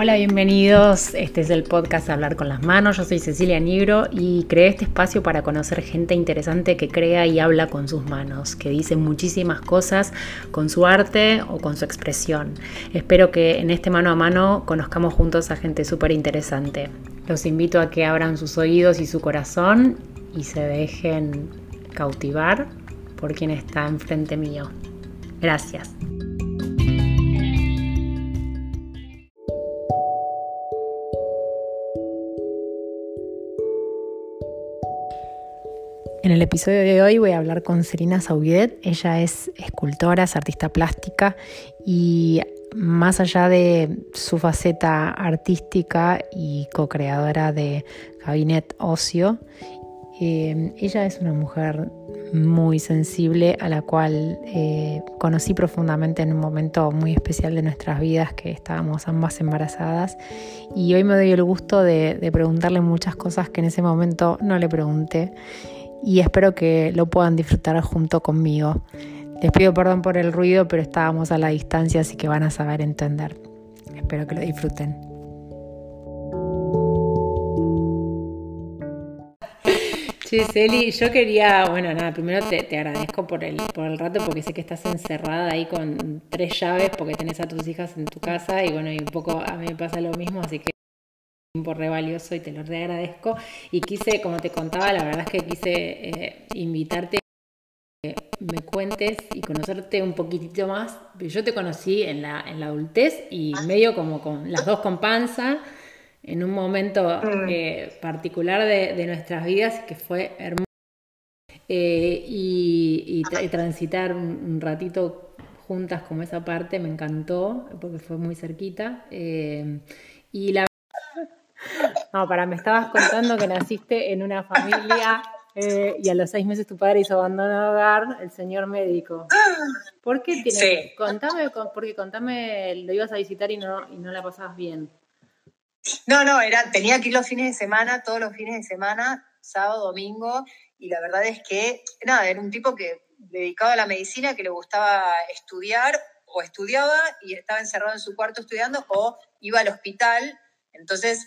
Hola, bienvenidos. Este es el podcast Hablar con las Manos. Yo soy Cecilia Nigro y creé este espacio para conocer gente interesante que crea y habla con sus manos, que dice muchísimas cosas con su arte o con su expresión. Espero que en este mano a mano conozcamos juntos a gente súper interesante. Los invito a que abran sus oídos y su corazón y se dejen cautivar por quien está enfrente mío. Gracias. En el episodio de hoy voy a hablar con Serena Sauguet. Ella es escultora, es artista plástica y más allá de su faceta artística y co-creadora de Gabinet Ocio, eh, ella es una mujer muy sensible a la cual eh, conocí profundamente en un momento muy especial de nuestras vidas que estábamos ambas embarazadas y hoy me doy el gusto de preguntarle muchas cosas que en ese momento no le pregunté y espero que lo puedan disfrutar junto conmigo. Les pido perdón por el ruido, pero estábamos a la distancia, así que van a saber entender. Espero que lo disfruten. Sí, Celi, yo quería, bueno, nada, primero te, agradezco por el, por el rato porque sé que estás encerrada ahí con tres llaves porque tenés a tus hijas en tu casa y bueno, y un poco a mí me pasa lo mismo, así que tiempo re valioso y te lo re agradezco. Y quise, como te contaba, la verdad es que quise eh, invitarte a que me cuentes y conocerte un poquitito más. Yo te conocí en la, en la adultez y medio como con las dos con panza, en un momento mm. eh, particular de, nuestras vidas que fue hermoso. Eh, y, transitar un, ratito juntas como esa parte me encantó porque fue muy cerquita. y la no, para, me estabas contando que naciste en una familia eh, y a los seis meses tu padre hizo abandono de hogar, el señor médico. ¿Por qué tienes? Sí. Contame, porque contame, lo ibas a visitar y no, y no la pasabas bien. No, no, era, tenía que ir los fines de semana, todos los fines de semana, sábado, domingo, y la verdad es que, nada, era un tipo que dedicado a la medicina, que le gustaba estudiar, o estudiaba y estaba encerrado en su cuarto estudiando, o iba al hospital. Entonces,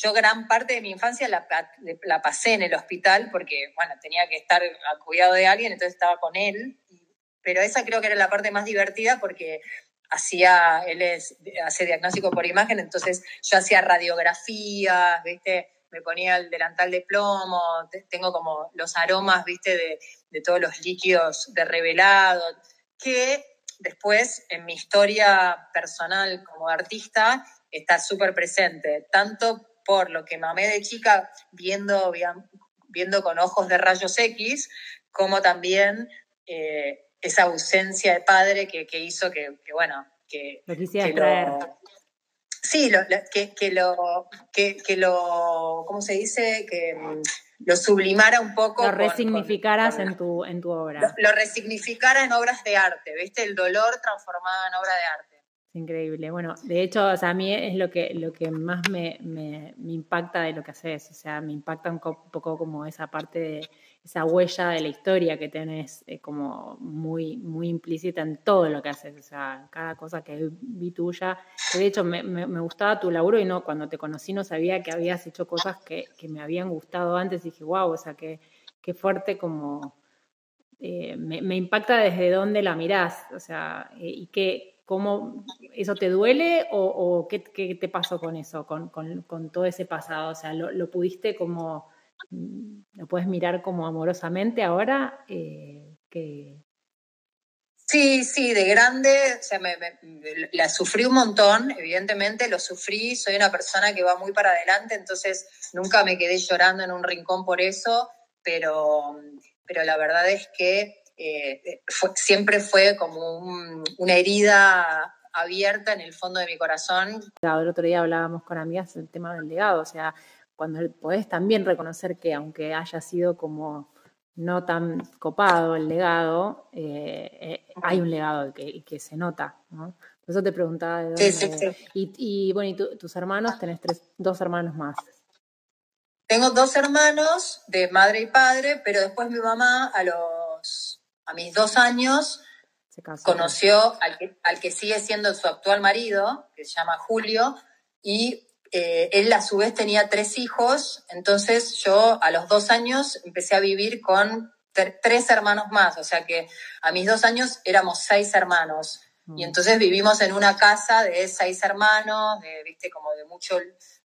yo gran parte de mi infancia la, la, pasé en el hospital porque, bueno, tenía que estar al cuidado de alguien, entonces estaba con él. Pero esa creo que era la parte más divertida porque hacía, él es, hace diagnóstico por imagen, entonces yo hacía radiografías, ¿viste? Me ponía el delantal de plomo, tengo como los aromas, ¿viste? De, de todos los líquidos de revelado, que después en mi historia personal como artista está súper presente, tanto por lo que mamé de chica viendo, viendo con ojos de rayos X, como también eh, esa ausencia de padre que, hizo que, bueno, que, lo quisiera Sí, que, que, lo, que, lo, ¿cómo se dice? Que mm, lo sublimara un poco. Lo resignificaras en, tu, en tu obra. Lo, lo, resignificara en obras de arte, ¿viste? El dolor transformado en obra de arte. Increíble. Bueno, de hecho, o sea, a mí es lo que, lo que más me, me, impacta de lo que haces. O sea, me impacta un, poco como esa parte de esa huella de la historia que tenés eh, como muy, muy implícita en todo lo que haces. O sea, cada cosa que vi tuya. de hecho, me, me, gustaba tu laburo y no, cuando te conocí no sabía que habías hecho cosas que, que me habían gustado antes y dije, wow, o sea, qué, qué fuerte como... Eh, me, me, impacta desde dónde la mirás, o sea, eh, y qué, ¿Cómo eso te duele o, qué, te pasó con eso, con, todo ese pasado? O sea, ¿lo, pudiste como, lo puedes mirar como amorosamente ahora? Eh, que... Sí, sí, de grande, o sea, me, la sufrí un montón, evidentemente, lo sufrí, soy una persona que va muy para adelante, entonces nunca me quedé llorando en un rincón por eso, pero, pero la verdad es que eh, siempre fue como una herida abierta en el fondo de mi corazón. El otro día hablábamos con amigas del tema del legado, o sea, cuando podés también reconocer que aunque haya sido como no tan copado el legado, eh, eh, hay un legado que, que se nota, ¿no? Por eso te preguntaba de dónde... Y, bueno, ¿y tus hermanos? Tenés tres, dos hermanos más. Tengo dos hermanos de madre y padre, pero después mi mamá a los a mis dos años, conoció al que, al que sigue siendo su actual marido, que se llama Julio, y eh, él a su vez tenía tres hijos, entonces yo a los dos años empecé a vivir con tres hermanos más, o sea que a mis dos años éramos seis hermanos. Y mm. entonces vivimos en una casa de seis hermanos, de, viste, como de mucho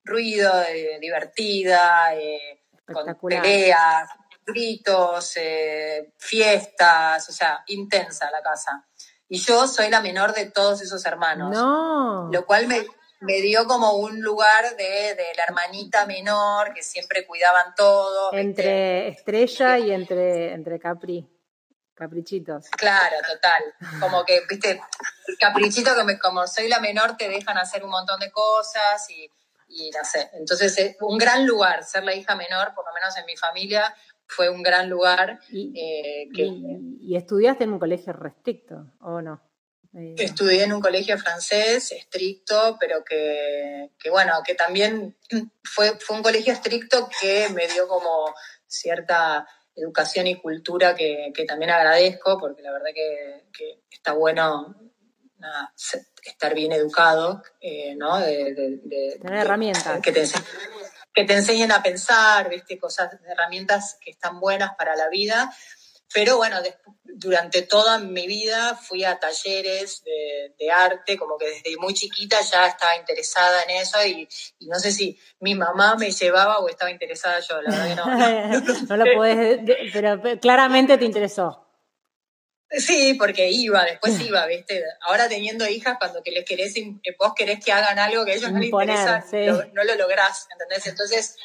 ruido, divertida, eh, con peleas, gritos, eh, fiestas, o sea, intensa la casa. Y yo soy la menor de todos esos hermanos. No. Lo cual me, me dio como un lugar de, de, la hermanita menor que siempre cuidaban todo. Entre Estrella y entre, entre Capri. Caprichitos. Claro, total. Como que, viste, caprichito que me, como soy la menor te dejan hacer un montón de cosas y, y no sé. Entonces, es un gran lugar, ser la hija menor, por lo menos en mi familia, fue un gran lugar. ¿Y, eh, y estudiaste en un colegio restricto o no? Eh, Estudié en un colegio francés estricto, pero que, bueno, que también fue, fue un colegio estricto que me dio como cierta educación y cultura que, también agradezco, porque la verdad que, está bueno estar bien educado, eh, ¿no? De, Tener herramientas. Que te, que te enseñen a pensar, ¿viste? Cosas, herramientas que están buenas para la vida pero bueno, durante toda mi vida fui a talleres de, arte, como que desde muy chiquita ya estaba interesada en eso y, no sé si mi mamá me llevaba o estaba interesada yo, la verdad no, lo puedes, pero claramente te interesó. Sí, porque iba, después iba, ¿viste? Ahora teniendo hijas, cuando que les querés, vos querés que hagan algo que a ellos no les interesa, no lo lográs, ¿entendés? Entonces,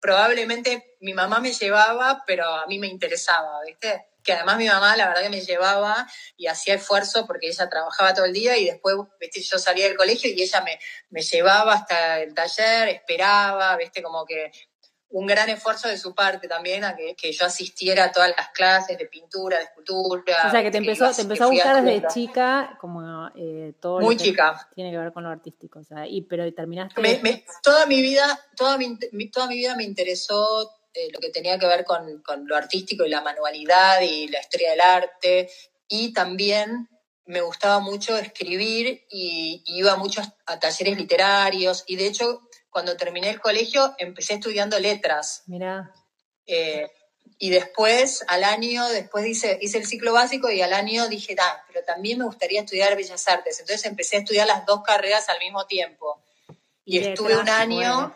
probablemente mi mamá me llevaba, pero a mí me interesaba, ¿viste? que además mi mamá la verdad que me llevaba y hacía esfuerzo porque ella trabajaba todo el día y después, viste, yo salía del colegio y ella me, me llevaba hasta el taller, esperaba, viste, como que un gran esfuerzo de su parte también a que, yo asistiera a todas las clases de pintura, de escultura. O sea, que te empezó, te empezó a gustar desde chica, como eh, todo Muy chica. tiene que ver con lo artístico, o sea, y, pero terminaste... toda mi vida, toda mi, toda mi vida me interesó eh, lo que tenía que ver con, lo artístico y la manualidad y la historia del arte. Y también me gustaba mucho escribir y, iba mucho a talleres literarios. Y de hecho, cuando terminé el colegio, empecé estudiando letras. Mira. Eh, y después, al año, después hice, hice el ciclo básico y al año dije, ah, pero también me gustaría estudiar Bellas Artes. Entonces empecé a estudiar las dos carreras al mismo tiempo. Y, estuve un año.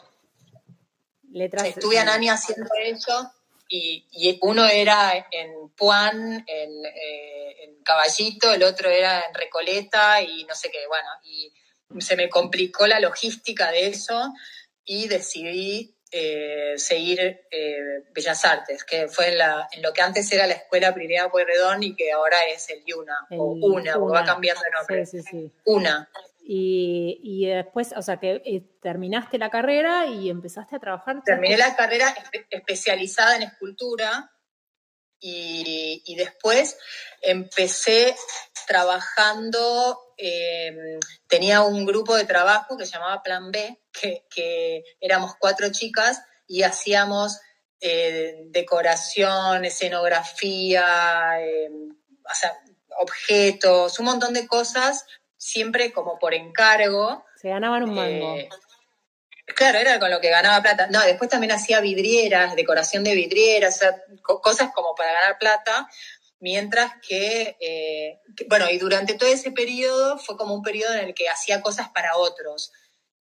Estuve un año haciendo eso y, uno era en Puan, eh, en, Caballito, el otro era en Recoleta y no sé qué, bueno, y se me complicó la logística de eso y decidí eh, seguir eh, Bellas Artes, que fue en, la, en, lo que antes era la Escuela Primera Pueyrredón y que ahora es el Yuna, o Una, va cambiando de nombre. Sí, sí, sí. Una. Y, después, o sea, que eh, terminaste la carrera y empezaste a trabajar. Terminé la carrera especializada en escultura y, después empecé trabajando, em, tenía un grupo de trabajo que se llamaba Plan B, que, éramos cuatro chicas y hacíamos eh, decoración, escenografía, em, o sea, objetos, un montón de cosas siempre como por encargo. Se ganaban un mango. Eh, claro, era con lo que ganaba plata. No, después también hacía vidrieras, decoración de vidrieras, cosas como para ganar plata. Mientras eh, que, bueno, y durante todo ese periodo fue como un periodo en el que hacía cosas para otros.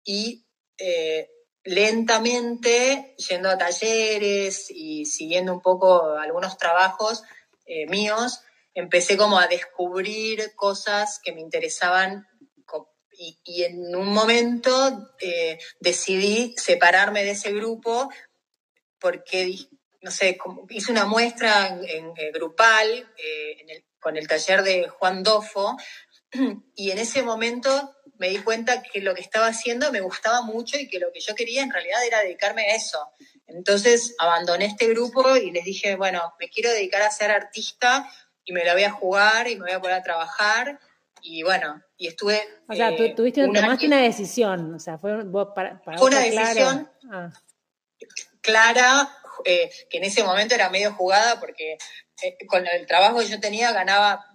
Y eh, lentamente, yendo a talleres y siguiendo un poco algunos trabajos míos, empecé como a descubrir cosas que me interesaban y, en un momento eh, decidí separarme de ese grupo porque, no sé, hice una muestra en, eh, grupal eh, con el taller de Juan Dofo y en ese momento me di cuenta que lo que estaba haciendo me gustaba mucho y que lo que yo quería en realidad era dedicarme a eso. Entonces abandoné este grupo y les dije, bueno, me quiero dedicar a ser artista y me la voy a jugar y me voy a poder a trabajar. Y bueno, y estuve. O sea, eh, tuviste, tomaste una decisión, o sea, fue para, una decisión ah. clara, eh, que en ese momento era medio jugada porque eh, con el trabajo que yo tenía ganaba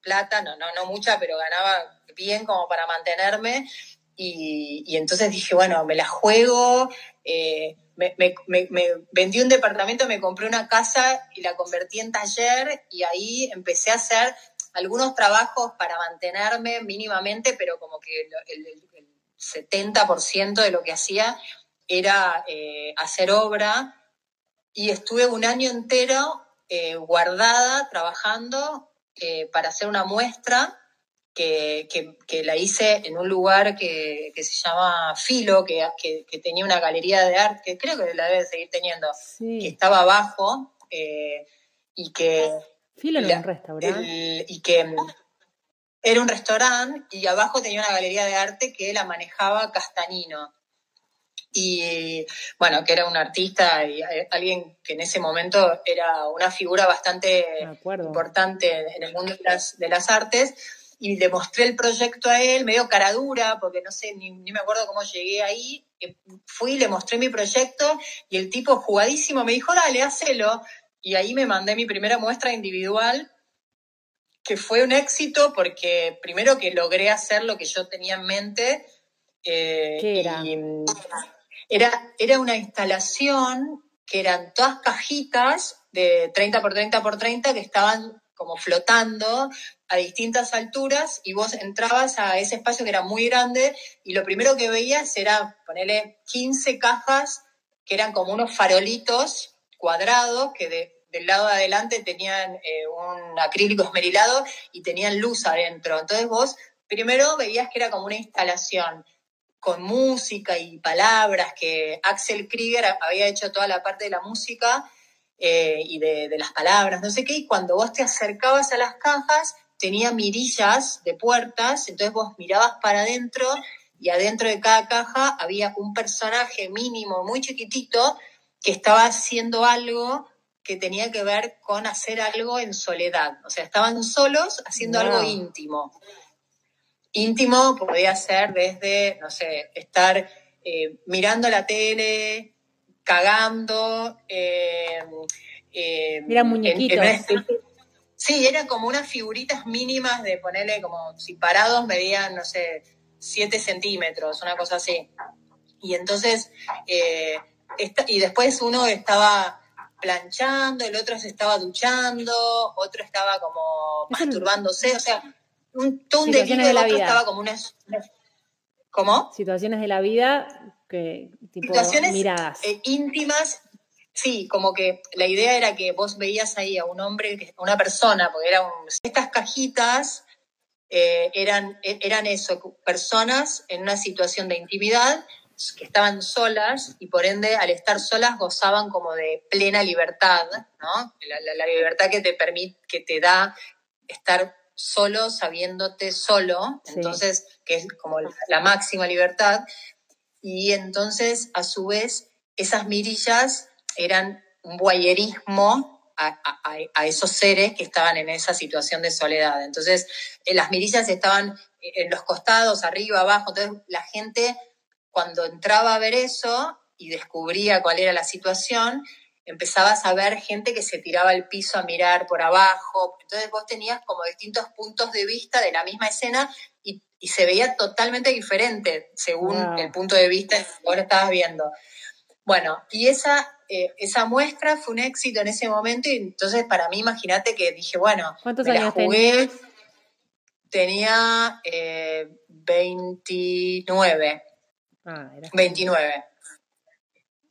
plata, no, no, no mucha, pero ganaba bien como para mantenerme. y, entonces dije, bueno, me la juego, eh, me, vendí un departamento, me compré una casa y la convertí en taller y ahí empecé a hacer algunos trabajos para mantenerme mínimamente, pero como que el, 70% de lo que hacía era eh, hacer obra. Y estuve un año entero eh, guardada trabajando eh, para hacer una muestra que, la hice en un lugar que, se llama Filo, que, tenía una galería de arte, que creo que la debe seguir teniendo, que estaba abajo y que Filo era un restaurante. y que mm, era un restaurante y abajo tenía una galería de arte que la manejaba Castanino. Y bueno, que era un artista y alguien que en ese momento era una figura bastante importante en el mundo de las, de las artes y le mostré el proyecto a él, medio cara dura, porque no sé, ni, ni, me acuerdo cómo llegué ahí. Fui, le mostré mi proyecto y el tipo jugadísimo me dijo, dale, hacelo. Y ahí me mandé mi primera muestra individual, que fue un éxito porque primero que logré hacer lo que yo tenía en mente. Eh, ¿Qué era? era? Era una instalación que eran todas cajitas de 30 por 30 por 30 que estaban como flotando a distintas alturas y vos entrabas a ese espacio que era muy grande y lo primero que veías era ponerle 15 cajas que eran como unos farolitos cuadrados que del lado de adelante tenían eh, un acrílico esmerilado y tenían luz adentro. Entonces vos primero veías que era como una instalación con música y palabras, que Axel Krieger había hecho toda la parte de la música eh, y de, de, las palabras, no sé qué, y cuando vos te acercabas a las cajas, tenía mirillas de puertas, entonces vos mirabas para adentro y adentro de cada caja había un personaje mínimo, muy chiquitito, que estaba haciendo algo que tenía que ver con hacer algo en soledad. O sea, estaban solos haciendo algo íntimo. Íntimo podía ser desde, no sé, estar eh, mirando la tele, cagando. Eh, eh eran muñequitos. sí, eran como unas figuritas mínimas de ponerle como si parados medían, no sé, 7 centímetros, una cosa así. Y entonces eh, y después uno estaba planchando, el otro se estaba duchando, otro estaba como masturbándose, o sea, un, todo un delirio, de la vida. estaba como una... ¿Cómo? Situaciones de la vida que tipo Situaciones miradas. Eh, íntimas, sí, como que la idea era que vos veías ahí a un hombre, a una persona, porque eran estas cajitas eh, eran, eran eso, personas en una situación de intimidad que estaban solas y por ende al estar solas gozaban como de plena libertad, ¿no? La, libertad que te permite, que te da estar solo sabiéndote solo, entonces, que es como la máxima libertad. Y entonces, a su vez, esas mirillas eran un guayerismo a, a, esos seres que estaban en esa situación de soledad. Entonces, eh, las mirillas estaban en los costados, arriba, abajo, entonces la gente cuando entraba a ver eso y descubría cuál era la situación, empezabas a ver gente que se tiraba al piso a mirar por abajo. Entonces vos tenías como distintos puntos de vista de la misma escena y, se veía totalmente diferente según el punto de vista que vos estabas viendo. Bueno, y esa, eh, esa muestra fue un éxito en ese momento y entonces para mí imagínate que dije, bueno, ¿Cuántos me años la jugué, tenía eh, 29. Ah, 29.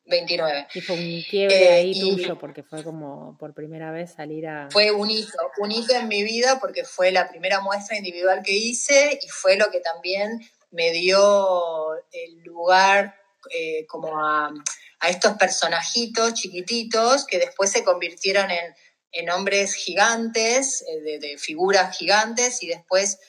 29. Y fue un quiebre eh, ahí tuyo porque fue como por primera vez salir a... Fue un hito, un hito en mi vida porque fue la primera muestra individual que hice y fue lo que también me dio el lugar eh, como a, estos personajitos chiquititos que después se convirtieron en, hombres gigantes, eh, de, figuras gigantes y después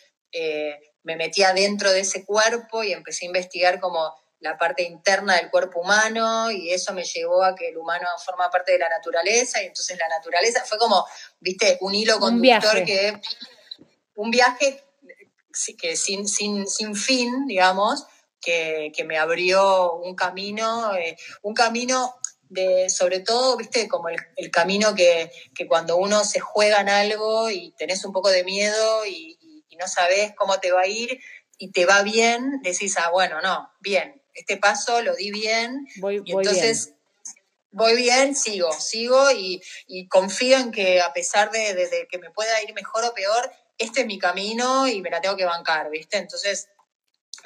me metí adentro de ese cuerpo y empecé a investigar como la parte interna del cuerpo humano y eso me llevó a que el humano forma parte de la naturaleza y entonces la naturaleza fue como, viste, un hilo conductor que un viaje que sin, sin, sin fin, digamos, que, me abrió un camino, eh, un camino de, sobre todo, viste, como el, camino que, que, cuando uno se juega en algo y tenés un poco de miedo y, y no sabes cómo te va a ir y te va bien, decís, ah, bueno, no, bien, este paso lo di bien. Voy, y entonces voy bien, sigo, sigo y, confío en que a pesar de, que me pueda ir mejor o peor, este es mi camino y me la tengo que bancar, ¿viste? Entonces,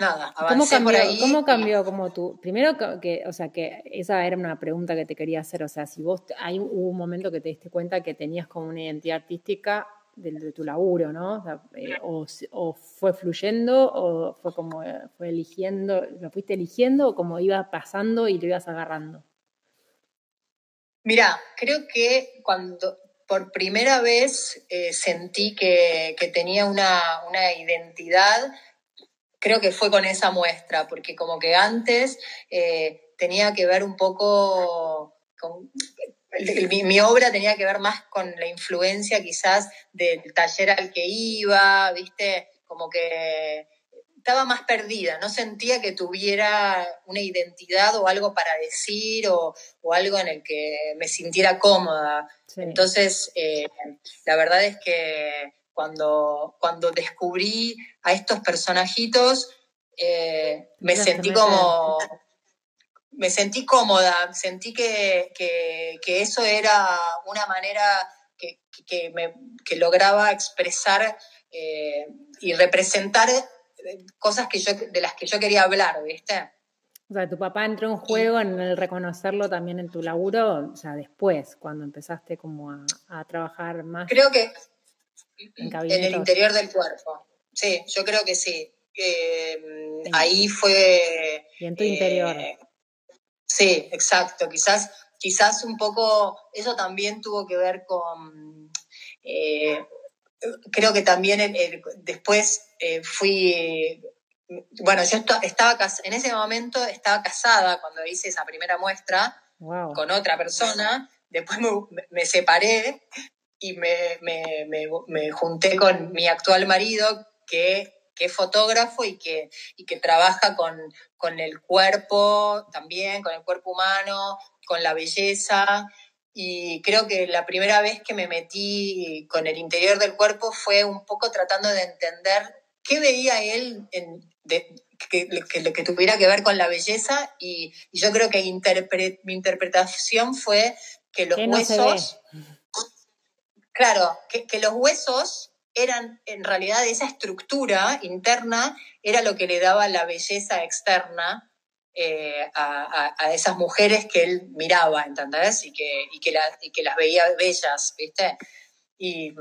nada, avancé ¿Cómo cambió, por ahí. ¿Cómo cambió como tú? Primero que, o sea, que esa era una pregunta que te quería hacer, o sea, si vos, hay hubo un momento que te diste cuenta que tenías como una identidad artística de, tu laburo, ¿no? Eh, o, fue fluyendo o fue como, eh, fue eligiendo, lo fuiste eligiendo o como iba pasando y lo ibas agarrando. Mira, creo que cuando por primera vez eh, sentí que, tenía una, identidad, creo que fue con esa muestra, porque como que antes tenía que ver un poco con, mi, obra tenía que ver más con la influencia quizás del taller al que iba, viste, como que estaba más perdida, no sentía que tuviera una identidad o algo para decir o, algo en el que me sintiera cómoda. Entonces, eh, la verdad es que cuando, cuando descubrí a estos personajitos, eh, me sentí como me sentí cómoda, sentí que, eso era una manera que, me, lograba expresar eh, y representar eh, cosas que yo, de las que yo quería hablar, ¿viste? O sea, tu papá entró en juego en el reconocerlo también en tu laburo, o sea, después, cuando empezaste como a, trabajar más. Creo que en, el interior del cuerpo. Sí, yo creo que sí. ahí fue. Y en tu interior. Sí, exacto. Quizás, quizás un poco eso también tuvo que ver con. Eh, creo que también después eh, fui. Bueno, yo estaba en ese momento estaba casada cuando hice esa primera muestra con otra persona. Después me, separé y me, me, junté con mi actual marido que que es fotógrafo y que, y que trabaja con, con el cuerpo también, con el cuerpo humano, con la belleza. Y creo que la primera vez que me metí con el interior del cuerpo fue un poco tratando de entender qué veía él en, que, que, tuviera que ver con la belleza y, yo creo que mi interpretación fue que los huesos, claro, que, que, los huesos eran en realidad esa estructura interna era lo que le daba la belleza externa eh, a, esas mujeres que él miraba, ¿entendés? Y que, y que, que las veía bellas, ¿viste? Y,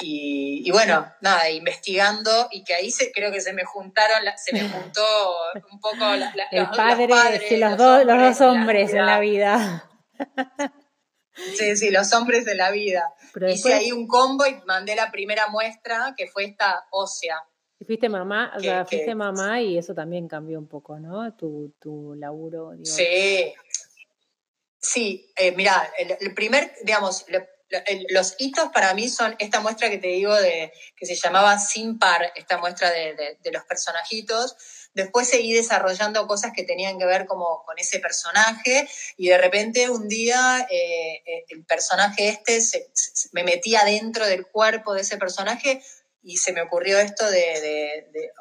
y, bueno, nada, investigando y que ahí se, creo que se me juntaron, se me juntó un poco el padre, los, padres, los, dos, los dos hombres en la vida. Sí, sí, los hombres de la vida. Hice ahí un combo y mandé la primera muestra, que fue esta ósea. Y fuiste mamá, o sea, fuiste mamá y eso también cambió un poco, ¿no? Tu, tu laburo. Sí. Sí, eh, mira, el, primer, digamos, los hitos para mí son esta muestra que te digo de que se llamaba Sin Par, esta muestra de, de los personajitos Después seguí desarrollando cosas que tenían que ver como con ese personaje y de repente un día eh, eh, el personaje este me metía dentro del cuerpo de ese personaje y se me ocurrió esto de, de,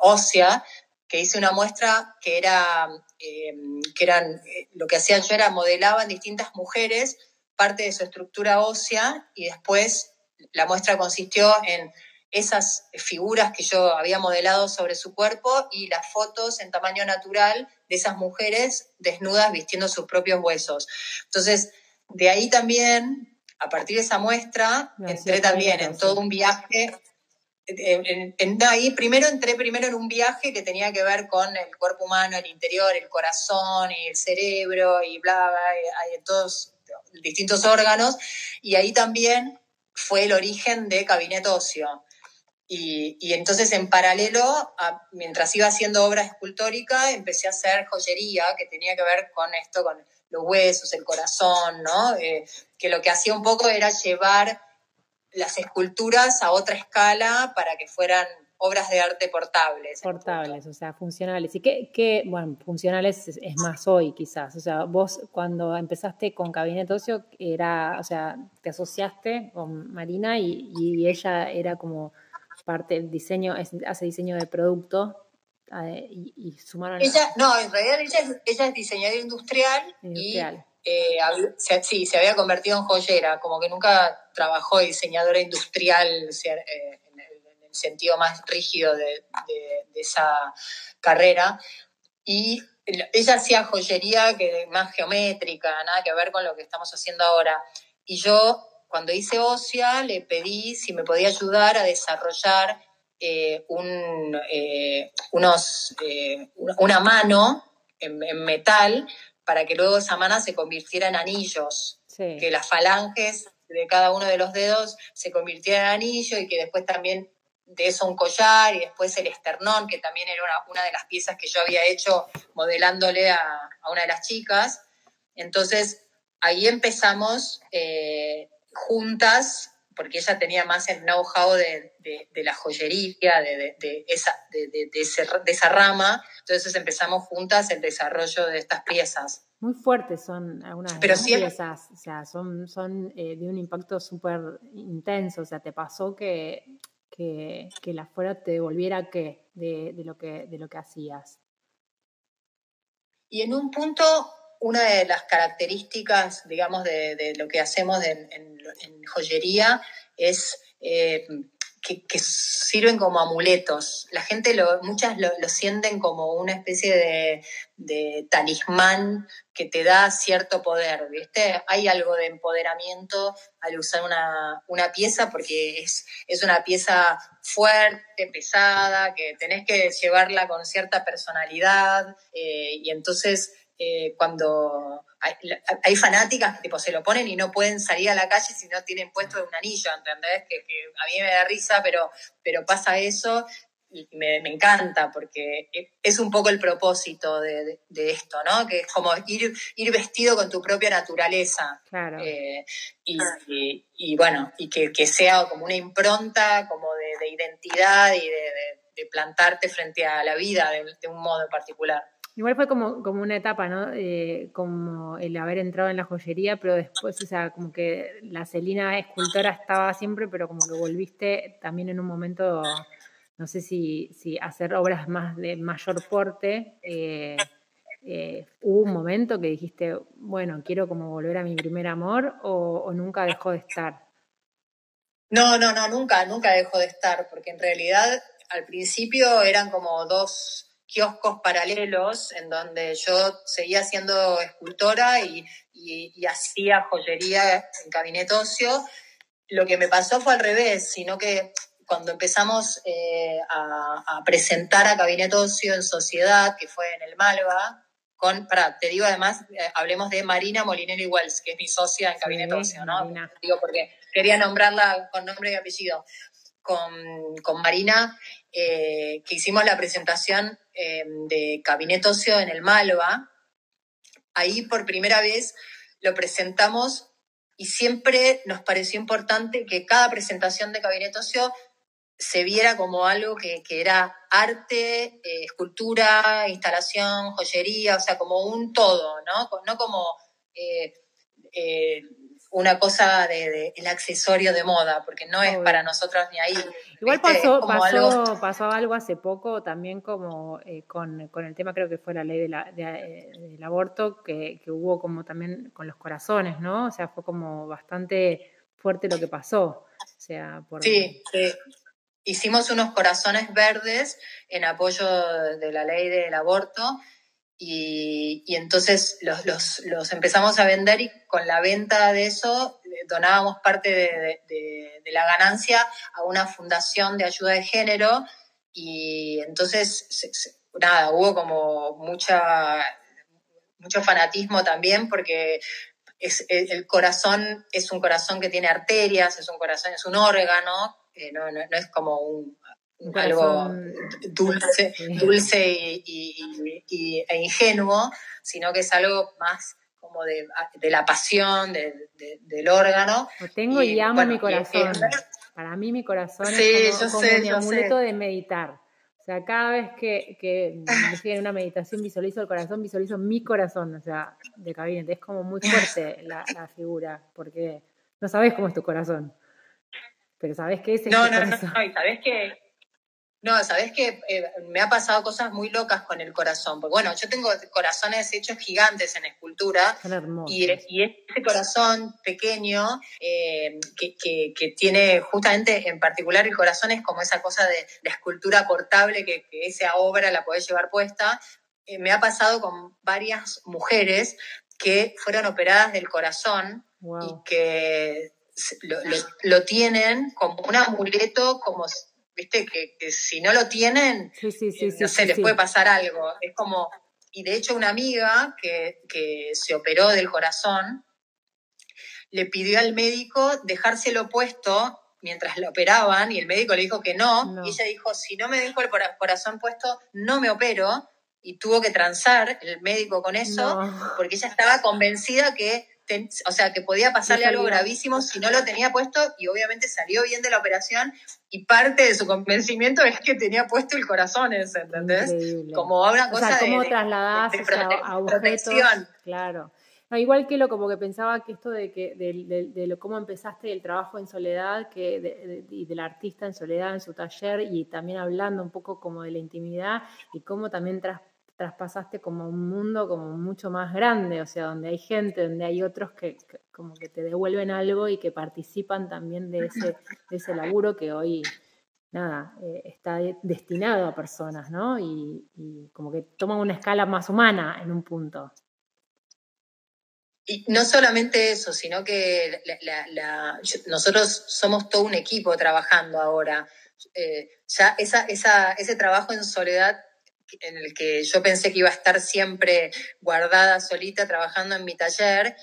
que hice una muestra que era, em, que eran, eh, lo que hacía yo era modelaban distintas mujeres, parte de su estructura ósea, y después la muestra consistió en esas figuras que yo había modelado sobre su cuerpo y las fotos en tamaño natural de esas mujeres desnudas vistiendo sus propios huesos. Entonces, de ahí también, a partir de esa muestra, entré también en todo un viaje. En, ahí primero entré primero en un viaje que tenía que ver con el cuerpo humano, el interior, el corazón y el cerebro y bla, bla, y, todos distintos órganos. Y ahí también fue el origen de Cabinet Ocio. Y, entonces en paralelo, mientras iba haciendo obra escultórica, empecé a hacer joyería que tenía que ver con esto, con los huesos, el corazón, ¿no? Eh, que lo que hacía un poco era llevar las esculturas a otra escala para que fueran obras de arte portables. Portables, o sea, funcionales. ¿Y qué, bueno, funcionales es, más hoy quizás? O sea, vos cuando empezaste con Gabinete Ocio, era, o sea, te asociaste con Marina y ella era como parte del diseño, hace diseño de producto y, sumaron... Ella, no, en realidad ella es, ella es diseñadora industrial, y eh, sí, se había convertido en joyera, como que nunca trabajó diseñadora industrial eh, en, el, sentido más rígido de, esa carrera. Y ella hacía joyería que más geométrica, nada que ver con lo que estamos haciendo ahora. Y yo, cuando hice OSIA, le pedí si me podía ayudar a desarrollar eh, un, eh, unos, eh, una mano en, metal para que luego esa mano se convirtiera en anillos, que las falanges de cada uno de los dedos se convirtieran en anillo y que después también de eso un collar y después el esternón, que también era una, de las piezas que yo había hecho modelándole a, a una de las chicas. Entonces, ahí empezamos juntas porque ella tenía más el know-how de, la joyería, de, esa, de, esa rama, entonces empezamos juntas el desarrollo de estas piezas. Muy fuertes son algunas de las piezas, o sea, son, son eh, de un impacto súper intenso, o sea, te pasó que, que, que la fuera te devolviera qué de, lo que, de lo que hacías. Y en un punto una de las características, digamos, de, lo que hacemos en, joyería es eh, que, sirven como amuletos. La gente, lo, muchas lo, sienten como una especie de, talismán que te da cierto poder, ¿viste? Hay algo de empoderamiento al usar una, pieza porque es, es una pieza fuerte, pesada, que tenés que llevarla con cierta personalidad eh, y entonces eh, cuando hay, fanáticas que tipo, se lo ponen y no pueden salir a la calle si no tienen puesto un anillo, ¿entendés? Que, a mí me da risa, pero, pero pasa eso y me, encanta porque es un poco el propósito de, esto, ¿no? Que es como ir, ir vestido con tu propia naturaleza. Claro. Eh, y, bueno, y que, sea como una impronta como de, identidad y de, plantarte frente a la vida de un modo en particular. Igual fue como, como una etapa, ¿no? Eh, como el haber entrado en la joyería, pero después, o sea, como que la Celina escultora estaba siempre, pero como que volviste también en un momento, no sé si, si hacer obras más de mayor porte. Eh, eh, ¿Hubo un momento que dijiste, bueno, quiero como volver a mi primer amor o, o nunca dejó de estar? No, no, no, nunca, nunca dejó de estar, porque en realidad al principio eran como dos kioscos paralelos en donde yo seguía siendo escultora y, hacía joyería en Gabinete Ocio. Lo que me pasó fue al revés, sino que cuando empezamos eh, a, presentar a Gabinete Ocio en sociedad, que fue en el Malva, con, para, te digo además, eh, hablemos de Marina Molinelli Wells, que es mi socia en Gabinete Ocio, ¿no? Digo porque quería nombrarla con nombre y apellido. Con, con Marina eh, que hicimos la presentación eh, de Cabinet Ocio en el Malva. Ahí por primera vez lo presentamos y siempre nos pareció importante que cada presentación de Cabinet Ocio se viera como algo que, era arte, eh, escultura, instalación, joyería, o sea, como un todo, ¿no? No como una cosa de, el accesorio de moda, porque no es para nosotros ni ahí. Igual pasó, pasó, pasó algo hace poco también como eh, con, el tema, creo que fue la ley de la, eh, del aborto, que, hubo como también con los corazones, ¿no? O sea, fue como bastante fuerte lo que pasó. O sea, por... Sí, sí. Hicimos unos corazones verdes en apoyo de la ley del aborto y, entonces los, los, empezamos a vender y con la venta de eso donábamos parte de, la ganancia a una fundación de ayuda de género. Y entonces, nada, hubo como mucha, mucho fanatismo también porque es, el corazón es un corazón que tiene arterias, es un corazón, es un órgano, eh, no, no, es como un, algo dulce, dulce y, e ingenuo, sino que es algo más como de, la pasión, del órgano. Lo tengo y, amo mi corazón. Para mí mi corazón es como, mi amuleto de meditar. O sea, cada vez que, que me estoy en una meditación visualizo el corazón, visualizo mi corazón, o sea, de gabinete. Es como muy fuerte la, figura, porque no sabes cómo es tu corazón, pero sabes que ese no, no, No, no, y sabes que No, sabes que eh, me ha pasado cosas muy locas con el corazón. Porque bueno, yo tengo corazones hechos gigantes en escultura. Y, y, ese corazón pequeño eh, que, que, tiene justamente en particular el corazón es como esa cosa de la escultura portable que, esa obra la podés llevar puesta. Eh, me ha pasado con varias mujeres que fueron operadas del corazón y que lo, lo, tienen como un amuleto, como viste, que, si no lo tienen, eh, no sé, les puede pasar algo. Es como, y de hecho una amiga que, se operó del corazón, le pidió al médico dejárselo puesto mientras lo operaban y el médico le dijo que no, y ella dijo, si no me dejo el corazón puesto, no me opero, y tuvo que transar el médico con eso, porque ella estaba convencida que o sea, que podía pasarle algo gravísimo si no lo tenía puesto y obviamente salió bien de la operación y parte de su convencimiento es que tenía puesto el corazón, ¿entendés? Como una cosa o sea, ¿cómo trasladás a protección. Claro. igual que lo como que pensaba que esto de que de, lo cómo empezaste el trabajo en soledad que y del artista en soledad en su taller y también hablando un poco como de la intimidad y cómo también tras traspasaste como un mundo como mucho más grande, o sea, donde hay gente, donde hay otros que, como que te devuelven algo y que participan también de ese, ese laburo que hoy, nada, eh, está destinado a personas, ¿no? Y, como que toman una escala más humana en un punto. Y no solamente eso, sino que nosotros somos todo un equipo trabajando ahora. Eh, ya esa, esa, ese trabajo en soledad en el que yo pensé que iba a estar siempre guardada solita trabajando en mi taller,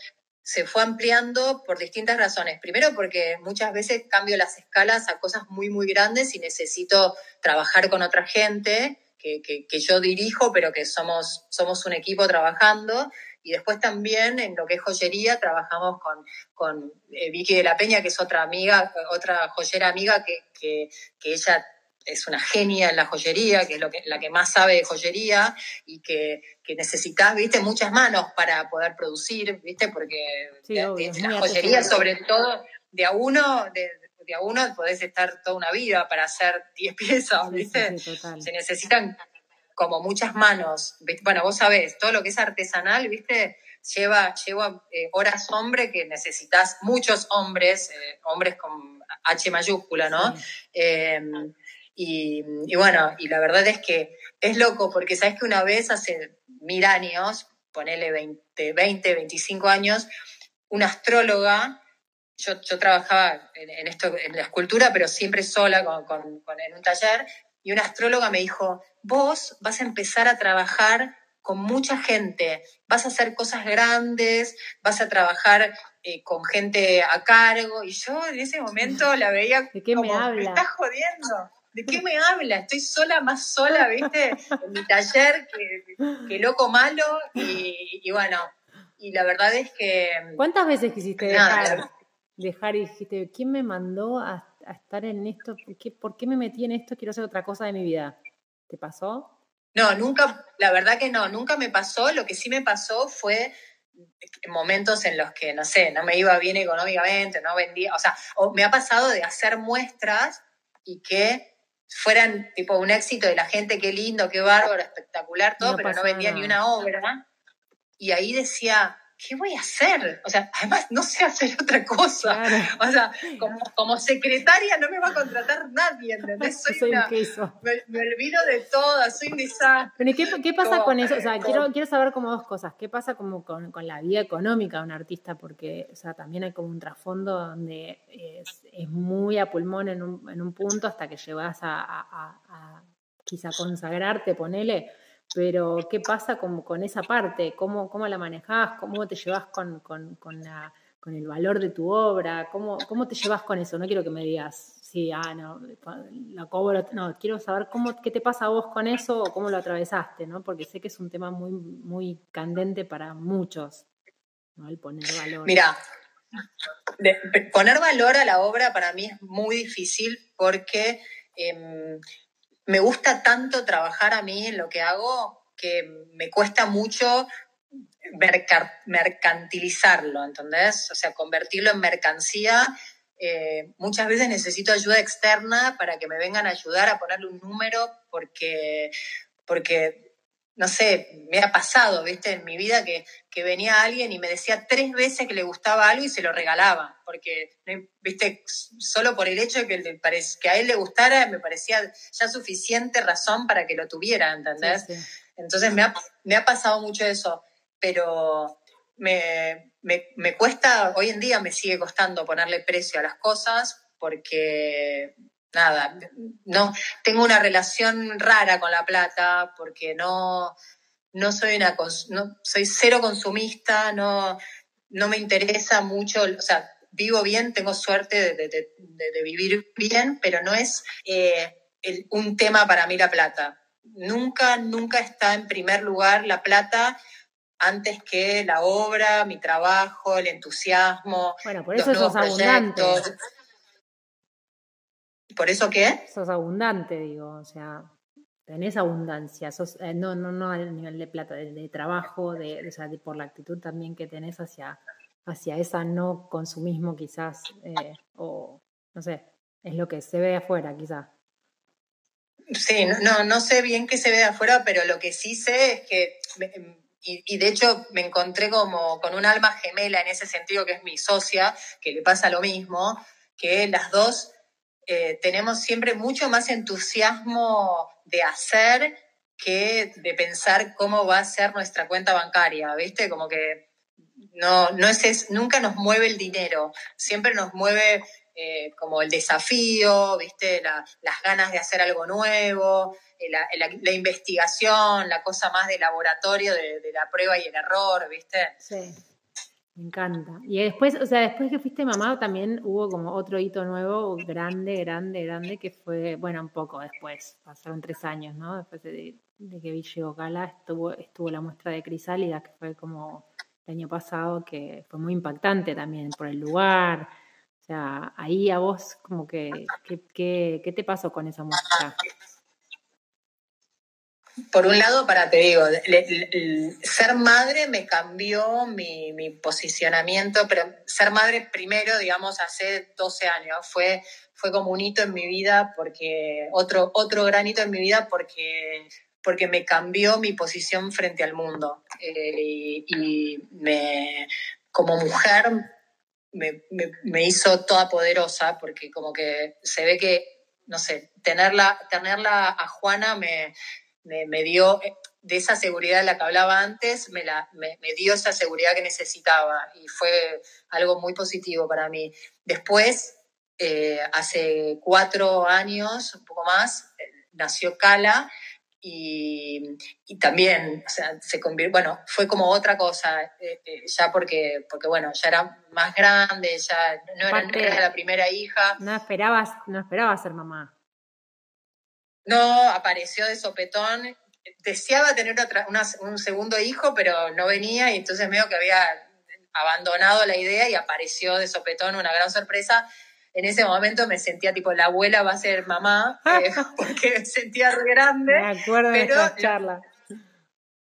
se fue ampliando por distintas razones. Primero porque muchas veces cambio las escalas a cosas muy, muy grandes y necesito trabajar con otra gente que, yo dirijo, pero que somos, somos un equipo trabajando. Y después también en lo que es joyería trabajamos con, con eh, Vicky de la Peña, que es otra amiga, otra joyera amiga que, que, que ella es una genia en la joyería, que es lo que, la que más sabe de joyería y que, que necesitas, viste, muchas manos para poder producir, viste, porque la joyería sobre todo de a uno, de, a uno podés estar toda una vida para hacer 10 piezas, viste. Se necesitan como muchas manos. Bueno, vos sabés, todo lo que es artesanal, viste, lleva, lleva eh, horas hombre que necesitas muchos hombres, eh, hombres con H mayúscula, ¿no? Em, y, bueno, y la verdad es que es loco porque sabes que una vez hace mil años, ponele 20, 20 25 años, una astróloga, yo, yo trabajaba en, esto, en la escultura, pero siempre sola con, con, en un taller, y una astróloga me dijo, vos vas a empezar a trabajar con mucha gente, vas a hacer cosas grandes, vas a trabajar eh, con gente a cargo, y yo en ese momento la veía ¿De qué como, me habla? Me estás jodiendo. ¿De qué me habla? Estoy sola, más sola, ¿viste? En mi taller, que, loco malo. Y, bueno, y la verdad es que. ¿Cuántas veces quisiste dejar, dejar y dijiste, ¿quién me mandó a, estar en esto? ¿Por qué, ¿Por qué me metí en esto? Quiero hacer otra cosa de mi vida. ¿Te pasó? No, nunca, la verdad que no, nunca me pasó. Lo que sí me pasó fue momentos en los que, no sé, no me iba bien económicamente, no vendía, o sea, me ha pasado de hacer muestras y que fueran tipo un éxito de la gente, qué lindo, qué bárbaro, espectacular, todo, pero no vendía ni una obra. Y ahí decía, ¿qué voy a hacer? O sea, además no sé hacer otra cosa. O sea, como, secretaria no me va a contratar nadie, ¿entendés? Soy, una, me, olvido de todo, soy un desastre. ¿qué, pasa con eso? O sea, quiero, quiero saber como dos cosas. ¿Qué pasa como con, la vida económica de un artista? Porque, o sea, también hay como un trasfondo donde es, muy a pulmón en un, en un, punto hasta que llegas a, a, a quizá consagrarte, ponele pero, ¿qué pasa con, con esa parte? ¿Cómo, ¿Cómo, la manejás? ¿Cómo te llevas con, con, con, la, con, el valor de tu obra? ¿Cómo, ¿Cómo te llevas con eso? No quiero que me digas, sí, ah, no, la cobro. No, quiero saber cómo, qué te pasa a vos con eso o cómo lo atravesaste, ¿no? Porque sé que es un tema muy, muy candente para muchos, ¿no? El poner valor. Mira, poner valor a la obra para mí es muy difícil porque em, me gusta tanto trabajar a mí en lo que hago que me cuesta mucho mercantilizarlo, ¿entendés? O sea, convertirlo en mercancía eh, muchas veces necesito ayuda externa para que me vengan a ayudar a ponerle un número porque, porque no sé, me ha pasado, viste, en mi vida que, que, venía alguien y me decía tres veces que le gustaba algo y se lo regalaba, porque, viste, solo por el hecho de que, que a él le gustara me parecía ya suficiente razón para que lo tuviera, ¿entendés? Entonces me ha, me ha pasado mucho eso, pero me, me, me cuesta, hoy en día me sigue costando ponerle precio a las cosas porque nada, no, tengo una relación rara con la plata porque no, no soy una, no, soy cero consumista, no, no me interesa mucho, o sea, vivo bien, tengo suerte de, vivir bien, pero no es eh, un tema para mí la plata. Nunca, nunca está en primer lugar la plata antes que la obra, mi trabajo, el entusiasmo. Bueno, por eso sos abundante. ¿Por eso qué? Sos abundante, digo, o sea, tenés abundancia, sos, eh, no, no, no a nivel de plata, de, trabajo, de, o sea, por la actitud también que tenés hacia, hacia esa no consumismo quizás, eh, o no sé, es lo que se ve afuera quizás. Sí, no, no sé bien qué se ve de afuera, pero lo que sí sé es que y, de hecho me encontré como con un alma gemela en ese sentido, que es mi socia, que le pasa lo mismo, que las dos eh, tenemos siempre mucho más entusiasmo de hacer que de pensar cómo va a ser nuestra cuenta bancaria, ¿viste? Como que no, no es, nunca nos mueve el dinero, siempre nos mueve eh, como el desafío, ¿viste? las ganas de hacer algo nuevo, la, investigación, la cosa más de laboratorio, de, la prueba y el error, ¿viste? Sí. Me encanta. Y después, o sea, después que fuiste mamá, también hubo como otro hito nuevo, grande, grande, grande, que fue, bueno, un poco después, pasaron tres años, ¿no? Después de, que vi llegó Gala, estuvo, estuvo la muestra de Crisálida, que fue como el año pasado, que fue muy impactante también por el lugar. O sea, ahí a vos, como que, ¿qué, qué te pasó con esa muestra? Por un lado, para te digo, ser madre me cambió mi, posicionamiento, pero ser madre primero, digamos, hace 12 años, fue, fue como un hito en mi vida, porque otro, otro gran hito en mi vida, porque, porque me cambió mi posición frente al mundo. Eh, y, me, como mujer me, me, hizo toda poderosa, porque como que se ve que, no sé, tenerla, tenerla a Juana me me, dio eh, de esa seguridad de la que hablaba antes, me, la, me, dio esa seguridad que necesitaba y fue algo muy positivo para mí. Después, eh, hace cuatro años, un poco más, nació Cala y, también, o sea, se convirtió, bueno, fue como otra cosa, eh, ya porque, porque, bueno, ya era más grande, ya no era, no era, la primera hija. No esperabas, no esperabas ser mamá. No, apareció de sopetón. Deseaba tener otra, un segundo hijo, pero no venía y entonces medio que había abandonado la idea y apareció de sopetón una gran sorpresa. En ese momento me sentía tipo, la abuela va a ser mamá, eh, porque me sentía re grande. Me acuerdo de esa charla.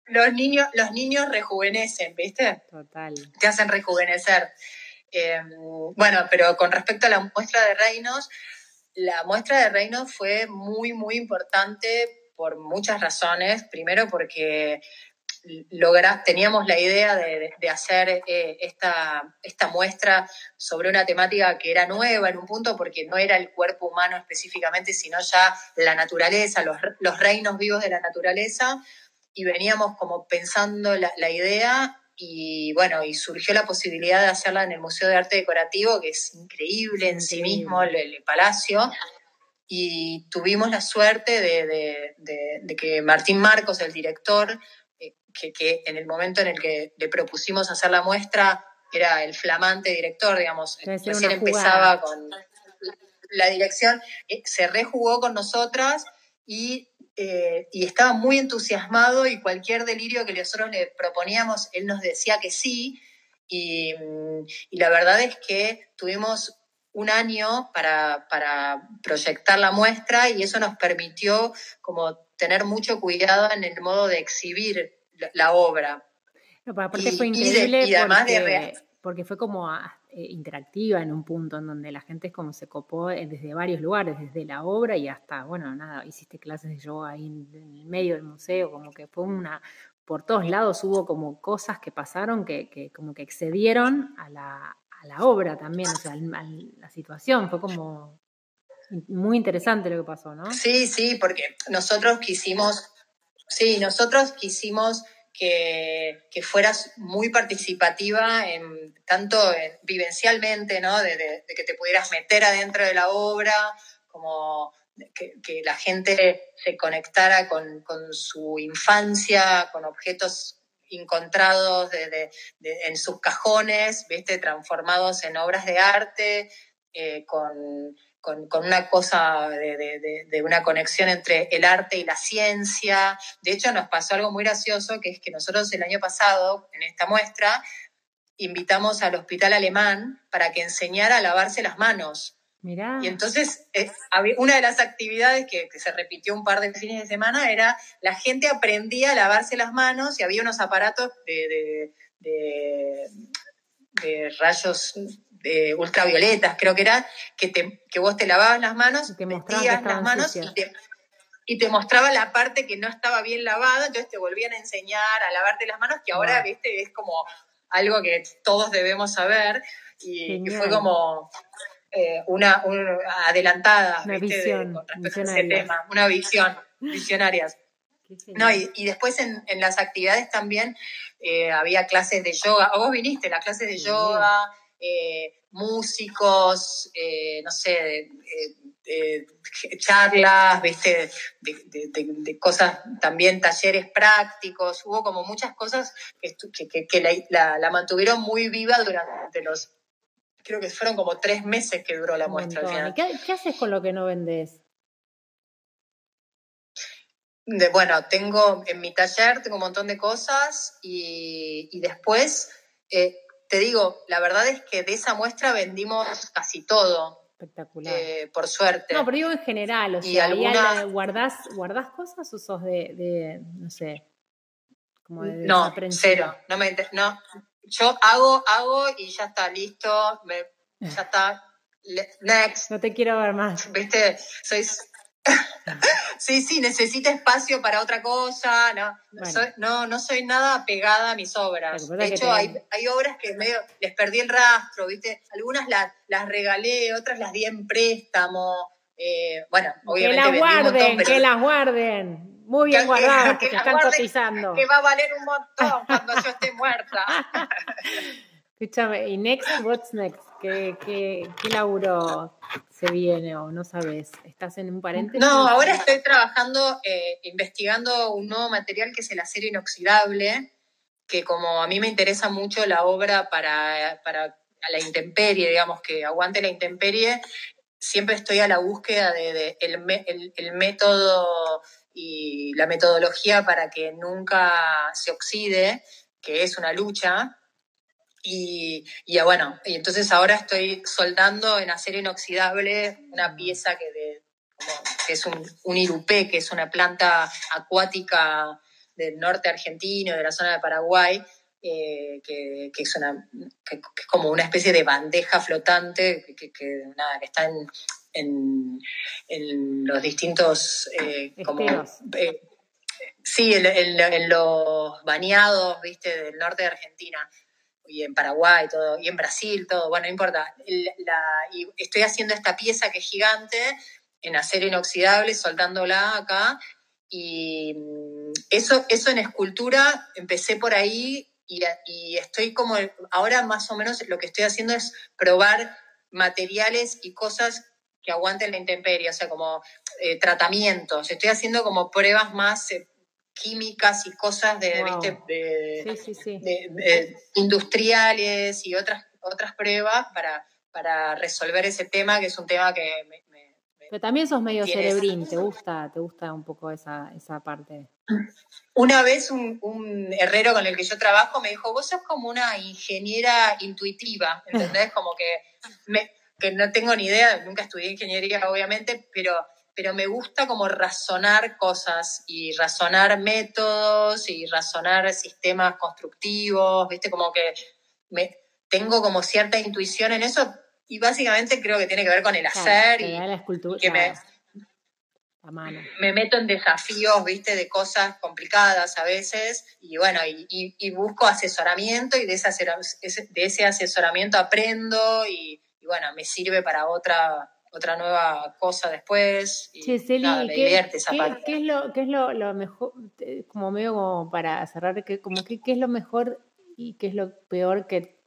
Los niños, los niños rejuvenecen, ¿viste? Total. Te hacen rejuvenecer. Eh, bueno, pero con respecto a la muestra de reinos, la muestra de reino fue muy, muy importante por muchas razones. Primero porque teníamos la idea de, hacer eh, esta, esta muestra sobre una temática que era nueva en un punto porque no era el cuerpo humano específicamente, sino ya la naturaleza, los, reinos vivos de la naturaleza. Y veníamos como pensando la idea y bueno, y surgió la posibilidad de hacerla en el Museo de Arte Decorativo, que es increíble en sí mismo, el, palacio. Y tuvimos la suerte de, que Martín Marcos, el director, eh, que, en el momento en el que le propusimos hacer la muestra, era el flamante director, digamos, recién empezaba con la dirección, eh, se rejugó con nosotras y eh, y estaba muy entusiasmado y cualquier delirio que nosotros le proponíamos, él nos decía que sí. Y, la verdad es que tuvimos un año para, proyectar la muestra y eso nos permitió como tener mucho cuidado en el modo de exhibir la, obra. No, aparte fue increíble porque, porque, fue como interactiva en un punto en donde la gente es como se copó eh, desde varios lugares, desde la obra y hasta, bueno, nada, hiciste clases de yoga ahí en, el medio del museo, como que fue una, por todos lados hubo como cosas que pasaron que, que como que excedieron a la, a la obra también, o sea, a la situación, fue como muy interesante lo que pasó, ¿no? Sí, sí, porque nosotros quisimos, sí, nosotros quisimos que, fueras muy participativa, en, tanto vivencialmente, ¿no? De, que te pudieras meter adentro de la obra, como que, la gente se conectara con, su infancia, con objetos encontrados en sus cajones, ¿viste? transformados en obras de arte, eh, con, con, una cosa de, una conexión entre el arte y la ciencia. De hecho, nos pasó algo muy gracioso, que es que nosotros el año pasado, en esta muestra, invitamos al hospital alemán para que enseñara a lavarse las manos. Mirá. Y entonces, eh, una de las actividades que, se repitió un par de fines de semana era la gente aprendía a lavarse las manos y había unos aparatos de, de rayos ultravioletas, creo que era, que, te, que vos te lavabas las manos, te metías las manos y te, mostraba la parte que no estaba bien lavada, entonces te volvían a enseñar a lavarte las manos, que ahora, viste, es como algo que todos debemos saber y que fue como eh, una, adelantada, ¿viste? con respecto a ese tema, una visión, visionarias. No, y, después en, las actividades también eh, había clases de yoga. O vos viniste, las clases de yoga, eh, músicos, eh, no sé, eh, charlas, ¿viste? De, cosas, también talleres prácticos, hubo como muchas cosas que, la, mantuvieron muy viva durante los, creo que fueron como tres meses que duró la muestra. ¿Qué, haces con lo que no vendes? bueno, tengo en mi taller, tengo un montón de cosas y, después te digo, la verdad es que de esa muestra vendimos casi todo. Espectacular. Eh, por suerte. No, pero digo en general, o sea, alguna... ¿guardás, ¿guardás cosas o sos de, no sé, como de No, cero. No me, no. Yo hago, hago y ya está, listo, ya está, next. No te quiero ver más. Viste, soy, sí, sí, necesita espacio para otra cosa. No, no, no soy nada pegada a mis obras. De hecho, hay, obras que medio les perdí el rastro, ¿viste? Algunas las, las regalé, otras las di en préstamo. Eh, bueno, obviamente. Que las guarden, que las guarden. Muy bien guardadas, que, que, están cotizando. Que va a valer un montón cuando yo esté muerta. Escúchame, ¿y next? What's next? ¿Qué, qué, qué laburo se viene o no sabes? ¿Estás en un paréntesis? No, ahora estoy trabajando, eh, investigando un nuevo material que es el acero inoxidable, que como a mí me interesa mucho la obra para, para la intemperie, digamos, que aguante la intemperie, siempre estoy a la búsqueda de, el, el método y la metodología para que nunca se oxide, que es una lucha, y, y, bueno, y entonces ahora estoy soldando en acero inoxidable una pieza que, de, que es un, un irupé, que es una planta acuática del norte argentino, de la zona de Paraguay, eh, que, que, es una, que, es como una especie de bandeja flotante que, nada, está en, en, en los distintos eh, como, eh, sí, en, en, los bañados, viste, del norte de Argentina y en Paraguay todo, y en Brasil todo, bueno, no importa. estoy haciendo esta pieza que es gigante, en acero inoxidable, soldándola acá, y mm, eso, eso en escultura, empecé por ahí y, y estoy como, ahora más o menos lo que estoy haciendo es probar materiales y cosas que aguanten la intemperie, o sea, como eh, tratamientos. Estoy haciendo como pruebas más eh, químicas y cosas de, industriales y otras, otras pruebas para, para resolver ese tema, que es un tema que me... Pero también sos medio cerebrín, ¿te gusta, te gusta un poco esa, esa parte? Una vez un, un, herrero con el que yo trabajo me dijo, vos sos como una ingeniera intuitiva, ¿entendés? Como que, me, que no tengo ni idea, nunca estudié ingeniería obviamente, pero pero me gusta como razonar cosas y razonar métodos y razonar sistemas constructivos, ¿viste? Como que me, tengo como cierta intuición en eso y básicamente creo que tiene que ver con el hacer y, que me, me meto en desafíos, viste, de cosas complicadas a veces y bueno, y, busco asesoramiento y de ese, de ese asesoramiento aprendo y, bueno, me sirve para otra otra nueva cosa después. Y me divierte esa parte. ¿Qué es, lo, qué es lo, mejor, como medio como para cerrar, que, como qué es lo mejor y qué es lo peor que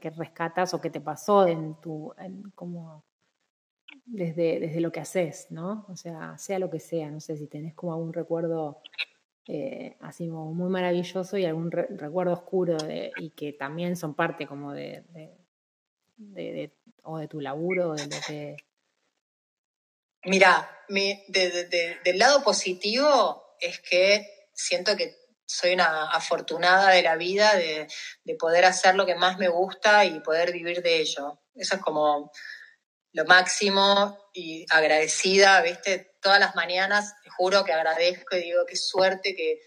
que rescatas o que te pasó en tu, como desde, desde lo que haces, ¿no? O sea, sea lo que sea, no sé si tenés como algún recuerdo eh, así como muy maravilloso y algún recuerdo oscuro y que también son parte como de, de, de tu laburo, de lo que... Mira, del lado positivo es que siento que soy una afortunada de la vida de, poder hacer lo que más me gusta y poder vivir de ello. Eso es como lo máximo y agradecida, ¿viste? Todas las mañanas, te juro que agradezco y digo qué suerte que,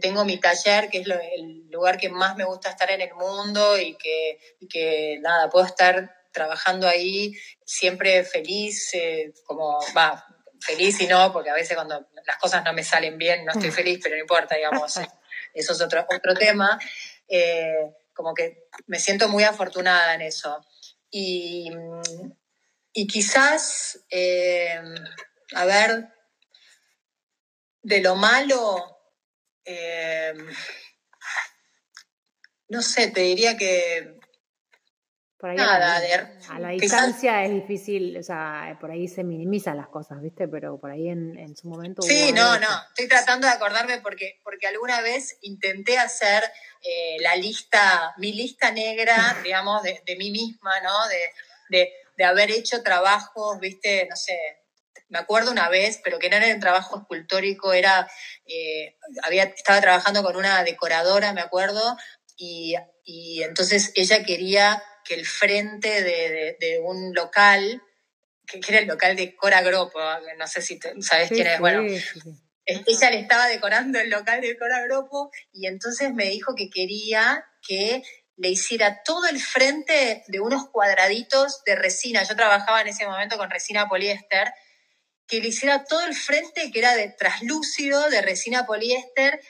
tengo mi taller, que es el lugar que más me gusta estar en el mundo y que, que nada, puedo estar trabajando ahí siempre feliz, eh, como, va, feliz y no, porque a veces cuando las cosas no me salen bien no estoy feliz, pero no importa, digamos, eso es otro, otro tema. Eh, como que me siento muy afortunada en eso. Y, y quizás, eh, a ver, de lo malo, eh, no sé, te diría que Nada, a, la distancia es difícil, o sea, por ahí se minimizan las cosas, ¿viste? Pero por ahí en, su momento... Sí, no, no, estoy tratando de acordarme porque, porque alguna vez intenté hacer eh, la lista, mi lista negra, digamos, de, mí misma, ¿no? De, haber hecho trabajos, ¿viste? No sé, me acuerdo una vez, pero que no era un trabajo escultórico, era, eh, había, estaba trabajando con una decoradora, me acuerdo, y, y entonces ella quería que el frente de, un local, que, era el local de Cora Gropo, no sé si sabes quién es, bueno, ella le estaba decorando el local de Cora Gropo y entonces me dijo que quería que le hiciera todo el frente de unos cuadraditos de resina. Yo trabajaba en ese momento con resina poliéster, que le hiciera todo el frente que era de traslúcido, de resina poliéster.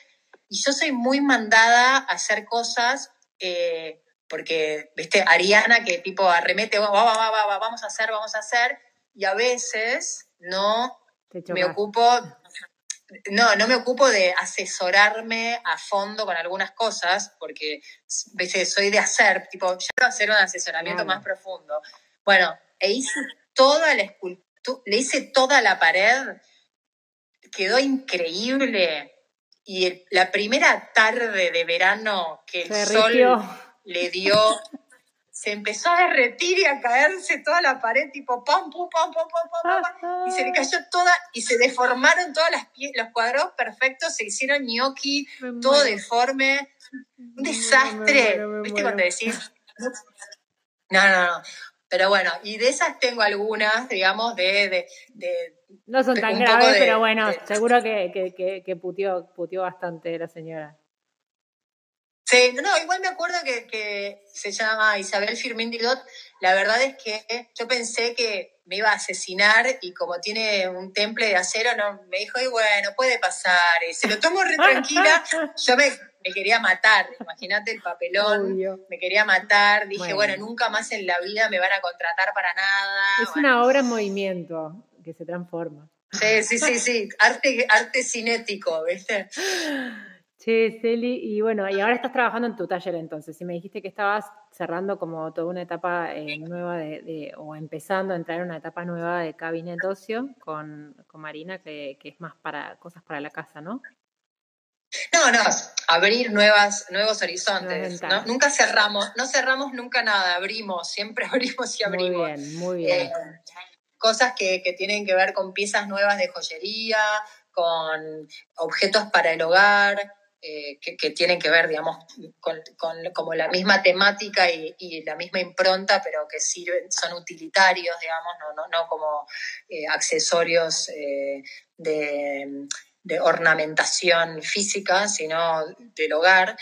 Y yo soy muy mandada a hacer cosas eh, porque, viste, Ariana que tipo arremete, va, va, va, vamos a hacer, vamos a hacer, y a veces no me ocupo, no, no me ocupo de asesorarme a fondo con algunas cosas, porque ¿viste? soy de hacer, tipo, yo quiero hacer un asesoramiento más profundo. Bueno, e hice toda la escultura, le hice toda la pared, quedó increíble. Y la primera tarde de verano que el sol le dio, se empezó a derretir y a caerse toda la pared, tipo pam, pum, pam, pam, pam, pam, pam, y se le cayó toda, y se deformaron todas las los cuadros perfectos, se hicieron gnocchi, todo deforme, un desastre, ¿viste cuando decís? No, no, no. Pero bueno, y de esas tengo algunas, digamos, de... de, no son tan graves, pero bueno, seguro que, que, que, que puteó, puteó bastante la señora. Sí, no, igual me acuerdo que, se llama Isabel Firmin Didot. La verdad es que yo pensé que me iba a asesinar y como tiene un temple de acero, no, me dijo, y bueno, puede pasar. Y se lo tomo re tranquila. Yo me, quería matar, imagínate el papelón. Me quería matar. Dije, bueno. nunca más en la vida me van a contratar para nada. Es una obra en movimiento que se transforma. Sí, sí, sí, sí. Arte, arte cinético, ¿viste? Sí, Celi, y bueno, y ahora estás trabajando en tu taller entonces, y me dijiste que estabas cerrando como toda una etapa eh, nueva de, o empezando a entrar en una etapa nueva de Cabinet Ocio con, Marina, que, es más para cosas para la casa, ¿no? No, no, abrir nuevas, nuevos horizontes. Nunca cerramos, no cerramos nunca nada, abrimos, siempre abrimos y abrimos. Muy bien, muy bien. Eh, cosas que, que tienen que ver con piezas nuevas de joyería, con objetos para el hogar, eh, que, tienen que ver, digamos, con, como la misma temática y, la misma impronta, pero que sirven, son utilitarios, digamos, no, no, como eh, accesorios eh, de, ornamentación física, sino del hogar.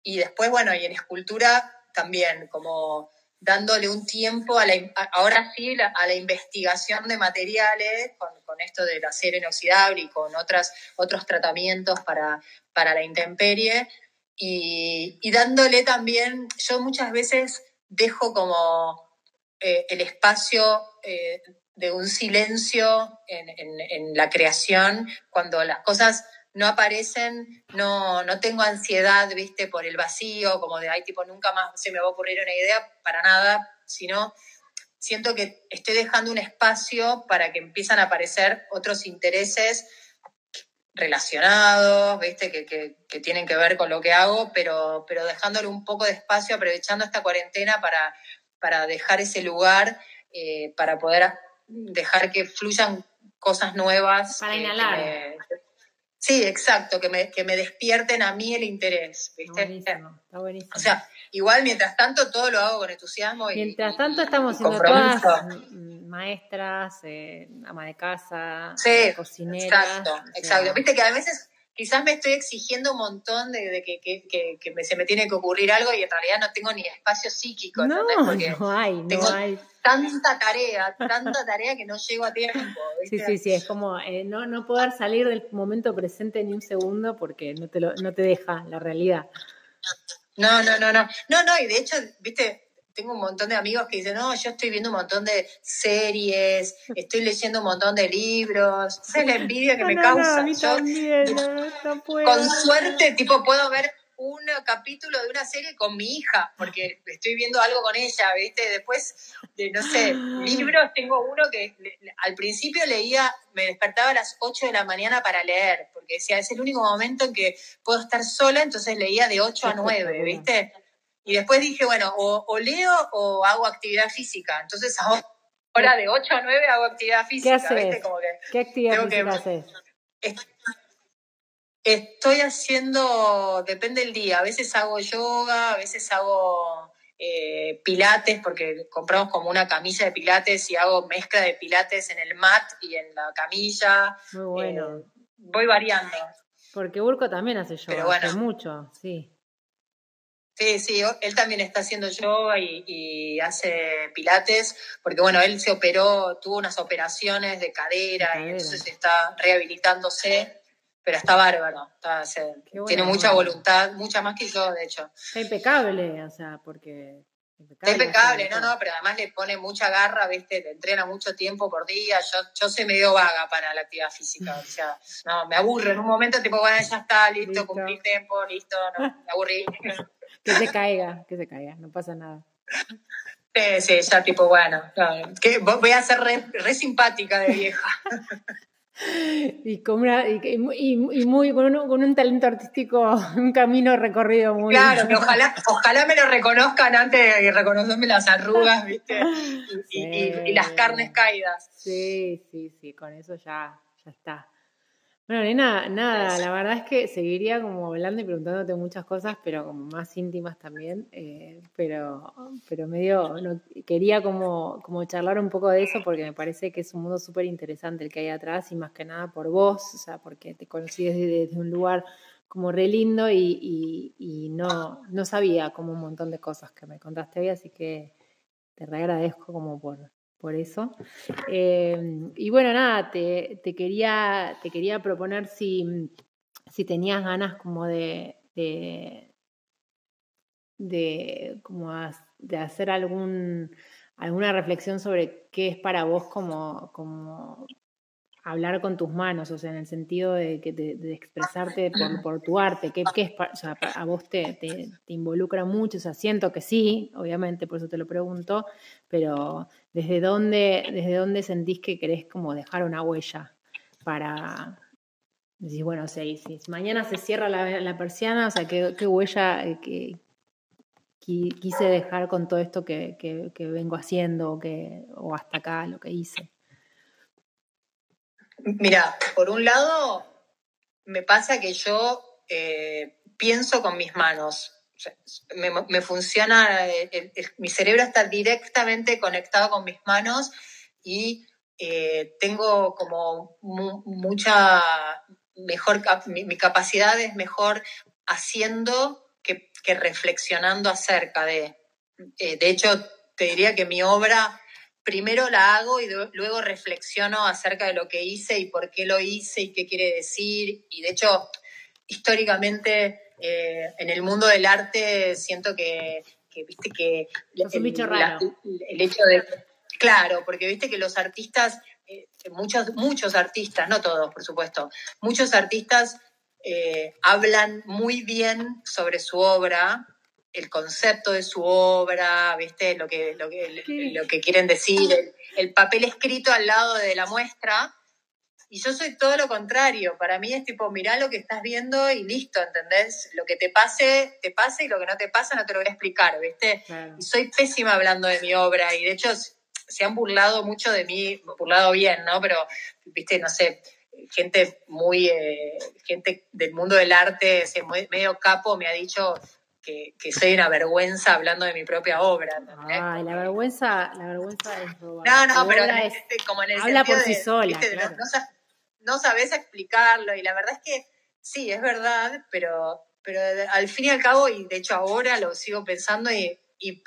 Y después, bueno, y en escultura también, como dándole un tiempo a la, ahora sí a la investigación de materiales con, esto del acero inoxidable y con otras, otros tratamientos para, para la intemperie y, dándole también, yo muchas veces dejo como eh, el espacio eh, de un silencio en, en, la creación cuando las cosas no aparecen, no, no tengo ansiedad, viste, por el vacío, como de, ay, tipo, nunca más se me va a ocurrir una idea, para nada, sino siento que estoy dejando un espacio para que empiezan a aparecer otros intereses relacionados, viste, que, que, tienen que ver con lo que hago, pero, pero dejándole un poco de espacio, aprovechando esta cuarentena para, para dejar ese lugar, eh, para poder dejar que fluyan cosas nuevas. Para inhalar. Sí, exacto, que me, que me despierten a mí el interés, ¿viste? Está buenísimo, O sea, igual mientras tanto todo lo hago con entusiasmo. Y, mientras tanto estamos siendo todas maestras, eh, ama de casa, sí, cocineras. Exacto, exacto. Viste que a veces quizás me estoy exigiendo un montón de, que, que, que, se me tiene que ocurrir algo y en realidad no tengo ni espacio psíquico. No, no hay, no hay. Tanta tarea, tanta tarea que no llego a tiempo. Sí, sí, sí, es como eh, no, no poder salir del momento presente ni un segundo porque no te, lo, no te deja la realidad. No, no, no, no. No, no, y de hecho, viste, tengo un montón de amigos que dicen, no, yo estoy viendo un montón de series, estoy leyendo un montón de libros. Esa es la envidia que me causa. Con suerte, tipo, puedo ver un capítulo de una serie con mi hija, porque estoy viendo algo con ella, ¿viste? Después, de, no sé, libros, tengo uno que al principio leía, me despertaba a las 8 de la mañana para leer, porque decía, es el único momento en que puedo estar sola, entonces leía de 8 a 9, ¿viste? Y después dije, bueno, o, leo o hago actividad física. Entonces ahora de 8 a 9 hago actividad física. ¿Qué haces? ¿Qué actividad física haces? Estoy haciendo, depende del día, a veces hago yoga, a veces hago eh, pilates, porque compramos como una camilla de pilates y hago mezcla de pilates en el mat y en la camilla. Muy bueno. Eh, voy variando. Porque Urco también hace yoga, hace mucho, sí. Sí, sí, él también está haciendo yoga y, hace pilates, porque bueno, él se operó, tuvo unas operaciones de cadera, y entonces está rehabilitándose, pero está bárbaro, tiene mucha voluntad, mucha más que yo, de hecho. Está impecable, o sea, porque... Impecable, está impecable, no, no, pero además le pone mucha garra, ¿viste? Le entrena mucho tiempo por día. Yo, yo soy medio vaga para la actividad física, o sea, no, me aburre. En un momento, tipo, bueno, ya está, listo, listo. cumplí tiempo, listo, no, me aburrí. que se caiga, que se caiga, no pasa nada. Sí, sí, ya tipo, bueno, que voy a ser re, simpática de vieja. Y, con una, y, muy con un, con un, talento artístico, un camino recorrido muy. Claro, que ojalá, ojalá me lo reconozcan antes de reconocerme las arrugas, ¿viste? Y, las carnes caídas. Sí, sí, sí, con eso ya, ya está. Bueno, nena, nada, la verdad es que seguiría como hablando y preguntándote muchas cosas, pero como más íntimas también, eh, pero, pero medio, no, quería como, como charlar un poco de eso porque me parece que es un mundo súper interesante el que hay atrás y más que nada por vos, o sea, porque te conocí desde, un lugar como re lindo y, y, no, no sabía como un montón de cosas que me contaste hoy, así que te re agradezco como por, por eso. Eh, y bueno, nada, te, quería, te quería proponer si, si tenías ganas como de, de, como de hacer algún, alguna reflexión sobre qué es para vos como, como hablar con tus manos, o sea, en el sentido de, de, expresarte por, tu arte, ¿qué, es o a vos te, te, involucra mucho, o sea, siento que sí, obviamente, por eso te lo pregunto, pero ¿desde dónde, desde dónde sentís que querés como dejar una huella para decir, bueno, o sea, si mañana se cierra la, persiana, o sea, ¿qué, qué huella eh, que, quise dejar con todo esto que, que vengo haciendo que, o hasta acá lo que hice? Mira, por un lado, me pasa que yo eh, pienso con mis manos. me, funciona, mi cerebro está directamente conectado con mis manos y eh, tengo como mucha mejor, mi, capacidad es mejor haciendo que, reflexionando acerca de. Eh, de hecho, te diría que mi obra primero la hago y luego reflexiono acerca de lo que hice y por qué lo hice y qué quiere decir. Y de hecho, históricamente eh, en el mundo del arte siento que, viste que el, el, hecho de claro porque viste que los artistas eh, muchos muchos artistas no todos por supuesto muchos artistas eh, hablan muy bien sobre su obra el concepto de su obra, ¿viste? Lo que, lo que, lo que quieren decir, el, papel escrito al lado de la muestra. Y yo soy todo lo contrario. Para mí es tipo, mirá lo que estás viendo y listo, ¿entendés? Lo que te pase, te pase y lo que no te pasa no te lo voy a explicar, ¿viste? Y soy pésima hablando de mi obra y de hecho se han burlado mucho de mí, burlado bien, ¿no? Pero, ¿viste? No sé, gente muy, eh, gente del mundo del arte, medio capo, me ha dicho, que, soy una vergüenza hablando de mi propia obra. Ay, la vergüenza, la vergüenza es robar. No, no, pero este, como en el habla por sí sola. No, sabes explicarlo y la verdad es que sí, es verdad, pero, pero al fin y al cabo, y de hecho ahora lo sigo pensando y,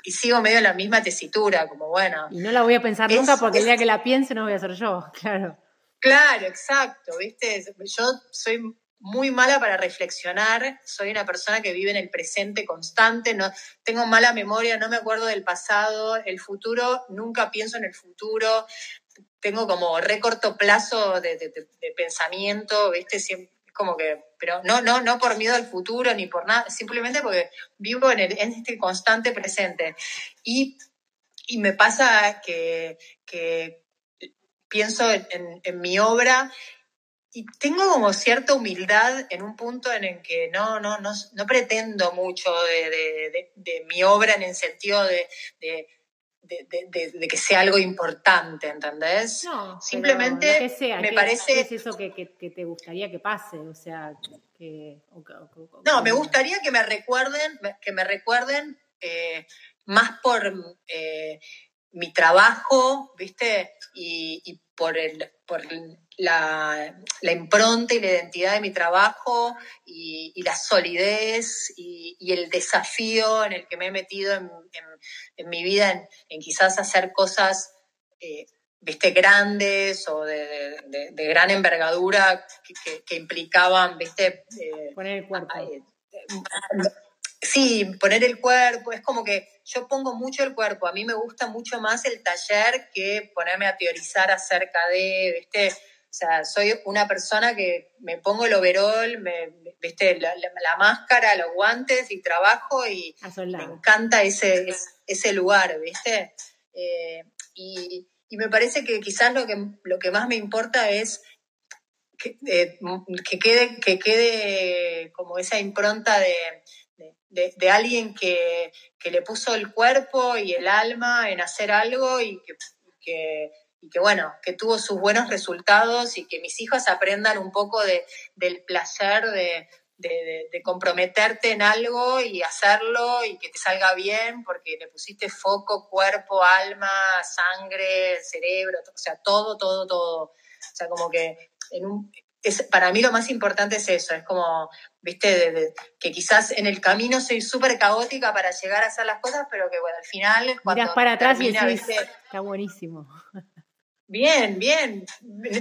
sigo medio en la misma tesitura, como bueno. Y no la voy a pensar nunca porque el día que la piense no voy a ser yo, claro. Claro, exacto, ¿viste? Yo soy muy mala para reflexionar, soy una persona que vive en el presente constante, no, tengo mala memoria, no me acuerdo del pasado, el futuro, nunca pienso en el futuro, tengo como recorto plazo de, pensamiento, ¿viste? Siempre, como que, pero no, no, no por miedo al futuro ni por nada, simplemente porque vivo en, este constante presente. Y, me pasa que, pienso en, en mi obra y tengo como cierta humildad en un punto en el que no, no, no, no pretendo mucho de, mi obra en el sentido de, que sea algo importante, ¿entendés? No, Simplemente me parece... es eso que, te gustaría que pase? O sea, que... no, me gustaría que me recuerden, que me recuerden eh, más por eh, mi trabajo, ¿viste? Y, por, el, por la, impronta y la identidad de mi trabajo y, la solidez y, el desafío en el que me he metido en, mi vida, en, quizás hacer cosas, eh, viste, grandes o de, gran envergadura que, implicaban, viste... Eh, Poner el cuerpo. Sí, poner el cuerpo, es como que yo pongo mucho el cuerpo, a mí me gusta mucho más el taller que ponerme a teorizar acerca de, ¿viste? O sea, soy una persona que me pongo el overol, me, ¿viste? La, máscara, los guantes y trabajo y me encanta ese, ese lugar, ¿viste? Eh, y, me parece que quizás lo que, lo que más me importa es que, eh, que, quede, que quede como esa impronta de de, alguien que, le puso el cuerpo y el alma en hacer algo y que, que, bueno, que tuvo sus buenos resultados y que mis hijas aprendan un poco de, del placer de, comprometerte en algo y hacerlo y que te salga bien porque le pusiste foco, cuerpo, alma, sangre, cerebro, o sea, todo, todo, todo. O sea, como que en un, es, para mí lo más importante es eso, es como, viste, que quizás en el camino soy súper caótica para llegar a hacer las cosas, pero que bueno, al final... Cuando para atrás y decís, está buenísimo. Bien, bien.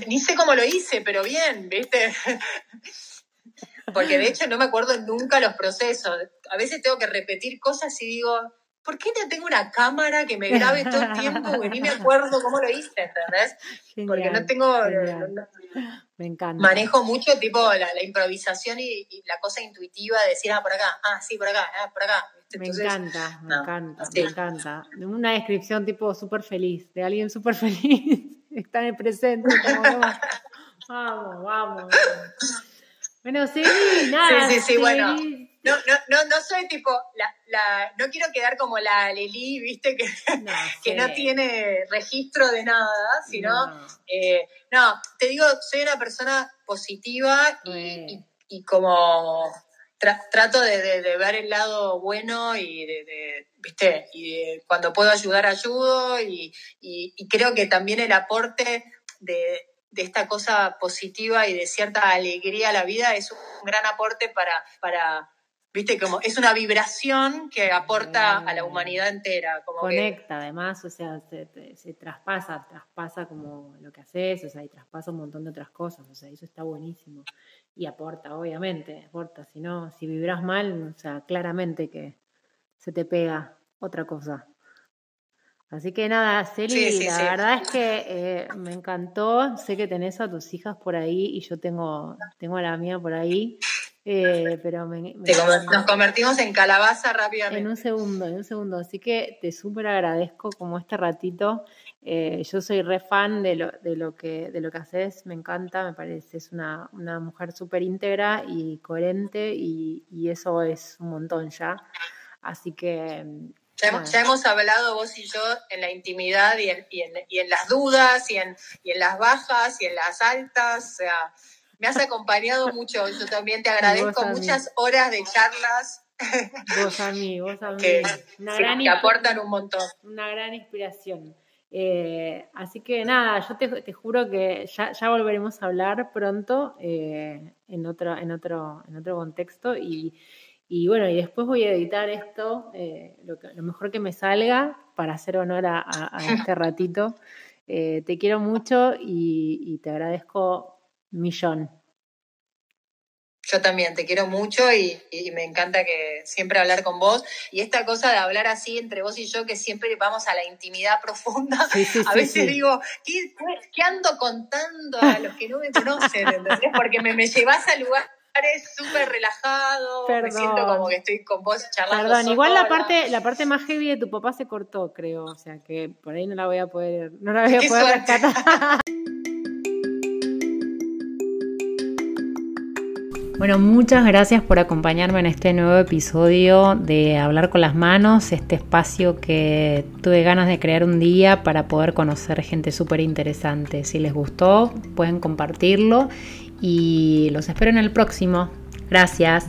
Ni sé cómo lo hice, pero bien, viste. Porque de hecho no me acuerdo nunca los procesos. A veces tengo que repetir cosas y digo, ¿por qué no tengo una cámara que me grabe todo el tiempo? Y ni me acuerdo cómo lo hice, ¿entendés? Porque no tengo... me encanta. Manejo mucho tipo la, improvisación y, la cosa intuitiva de decir, ah, por acá, ah, sí, por acá, ah, por acá. me encanta, me encanta, me encanta. Una descripción tipo súper feliz, de alguien súper feliz, está en el presente. vamos, vamos. Bueno, sí, nada. Sí, sí, sí, bueno no, no, no, no soy tipo, la, la, no quiero quedar como la Lili, viste, que no, que no tiene registro de nada, sino, eh, no. te digo, soy una persona positiva y, y, como trato de, de, ver el lado bueno y de, viste, y cuando puedo ayudar, ayudo y, y creo que también el aporte de, de esta cosa positiva y de cierta alegría a la vida es un gran aporte para, para, viste, como es una vibración que aporta a la humanidad entera. Como Conecta, además, o sea, se, se, traspasa, traspasa como lo que haces, o sea, y traspasa un montón de otras cosas, o sea, eso está buenísimo. Y aporta, obviamente, aporta, si no, si vibras mal, o sea, claramente que se te pega otra cosa. Así que nada, Celi, la verdad es que eh, me encantó. Sé que tenés a tus hijas por ahí y yo tengo, tengo a la mía por ahí. Eh, pero nos convertimos en calabaza rápidamente. En un segundo, en un segundo. Así que te súper agradezco como este ratito. Eh, yo soy re fan de lo, de lo que de lo que haces, me encanta, me parece, es una, una mujer súper íntegra y coherente y, y eso es un montón ya. Así que ya hemos, hablado vos y yo en la intimidad y en, y en, y en las dudas y en, y en las bajas y en las altas. O sea, me has acompañado mucho. Yo también te agradezco muchas horas de charlas. Vos a mí, vos a mí. Que, aportan un montón. Una gran inspiración. Eh, así que nada, yo te, te juro que ya, ya, volveremos a hablar pronto eh, en, otro, en, otro, en otro contexto y, y bueno, y después voy a editar esto, eh, lo, lo, mejor que me salga, para hacer honor a, este ratito. Te quiero mucho y, te agradezco millón. Yo también te quiero mucho y, me encanta que siempre hablar con vos. Y esta cosa de hablar así entre vos y yo, que siempre vamos a la intimidad profunda, a veces digo, ¿qué, ¿qué, ando contando a los que no me conocen? ¿entendés? Porque me, me llevas al lugar es súper relajado, me siento como que estoy con vos charlando. Perdón, igual la parte, la parte más heavy de tu papá se cortó, creo, o sea que por ahí no la voy a poder, no la voy a poder rescatar. Bueno, muchas gracias por acompañarme en este nuevo episodio de Hablar con las Manos, este espacio que tuve ganas de crear un día para poder conocer gente súper interesante. Si les gustó, pueden compartirlo y los espero en el próximo. Gracias.